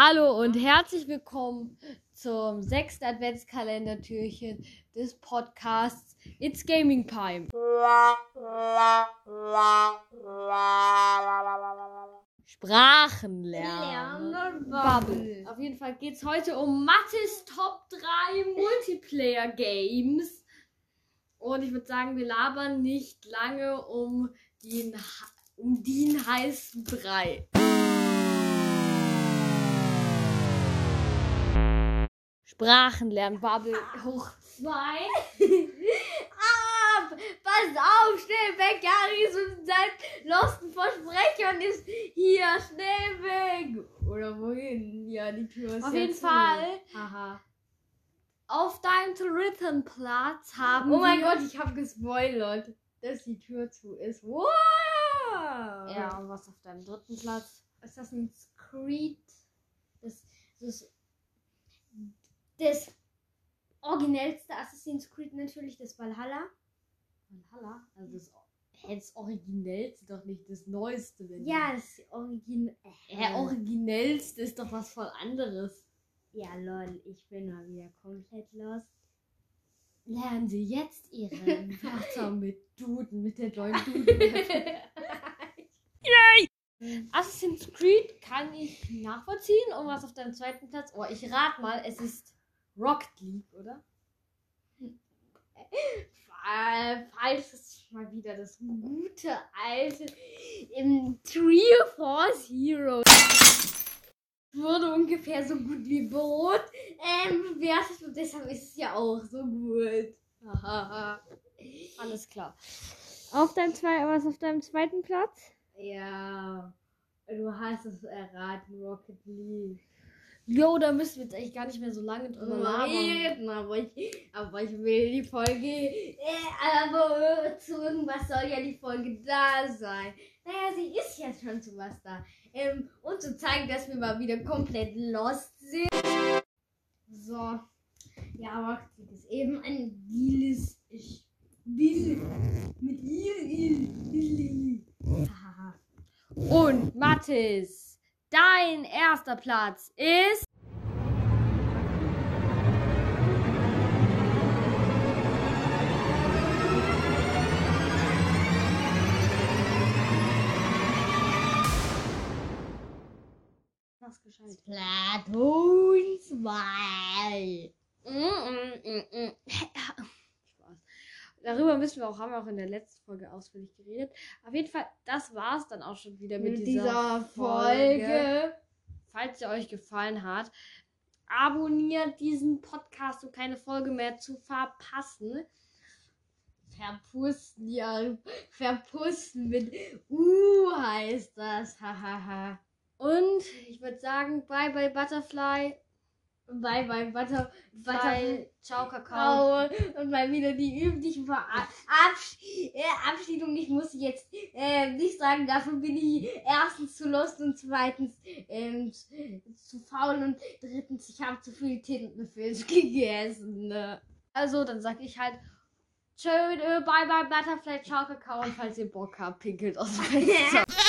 Hallo und herzlich willkommen zum sechsten Adventskalender-Türchen des Podcasts It's Gaming Time. Sprachen lernen. Bubble. Auf jeden Fall geht es heute um Mathis Top 3 Multiplayer Games. Und ich würde sagen, wir labern nicht lange um den, um den heißen Brei. Sprachen lernen, Bubble hoch 2. Ab! Pass auf, schnell weg, Garis und sein losten Versprechern ist hier, schnell weg! Oder wohin? Ja, die Tür ist Auf jeden zu. Fall. Haha. Auf deinem dritten Platz haben Oh mein. Gott, ich habe gespoilert, dass die Tür zu ist. Wow! Ja, und was auf deinem dritten Platz? Assassin's Creed. Das, das, das originellste Assassin's Creed natürlich, das Valhalla. Valhalla? Also das, das Originellste, doch nicht das Neueste. Wenn Ja, das Origin. Hä, Originellste ist doch was voll anderes. Ja, lol, ich bin mal wieder komplett lost. Lernen Sie jetzt Ihren Wörter mit Duden, mit der neuen Duden. Yay! Assassin's Creed kann ich nachvollziehen. Und was auf deinem zweiten Platz? Oh, ich rat mal, es ist Rocket League, oder? Äh, Falls ist mal wieder das gute alte im Trio Force Heroes. Wurde ungefähr so gut wie Brot ähm, bewertet und deshalb ist es ja auch so gut. Alles klar. auf deinem zwei, was auf deinem zweiten Platz? Ja, du hast es erraten, Rocket League. Jo, da müssen wir jetzt eigentlich gar nicht mehr so lange drüber. Reden, aber ich, aber ich will die Folge. Äh, aber zu irgendwas soll ja die Folge da sein. Naja, sie ist ja schon zu was da. Ähm, und zu zeigen, dass wir mal wieder komplett lost sind. So. Ja, sie das eben ein Gilis. Bill. Mit Il, Il. Hahaha. Und Mathis, dein erster Platz ist. Was gescheit? Splatoon 2. Mm, mm, mm, mm. Darüber müssen wir auch, haben wir auch in der letzten Folge ausführlich geredet. Auf jeden Fall, das war's dann auch schon wieder mit, Mit dieser, dieser Folge. Folge. Falls ihr euch gefallen hat, abonniert diesen Podcast, um keine Folge mehr zu verpassen. Verpusten, ja. Verpusten mit U heißt das. Hahaha. Und ich würde sagen, bye bye Butterfly. Bye bye Butter, Butter Bye, ciao Kakao. Und mal wieder die üblichen Ver Absch äh, Abschiedung. Ich muss jetzt äh, nicht sagen, dafür bin ich erstens zu lost und zweitens ähm, zu faul und drittens, ich habe zu viel Tintenfisch gegessen. Ne? Also, dann sag ich halt, tschö, äh, bye bye Butterfly, ciao Kakao. Und falls ihr Bock habt, pinkelt aus dem Fenster.